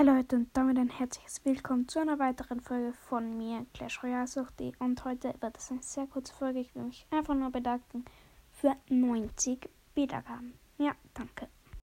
Hey Leute und damit ein herzliches Willkommen zu einer weiteren Folge von mir, Clash Royale Suchti. Und heute wird es eine sehr kurze Folge. Ich will mich einfach nur bedanken für 90 Wiedergaben. Ja, danke.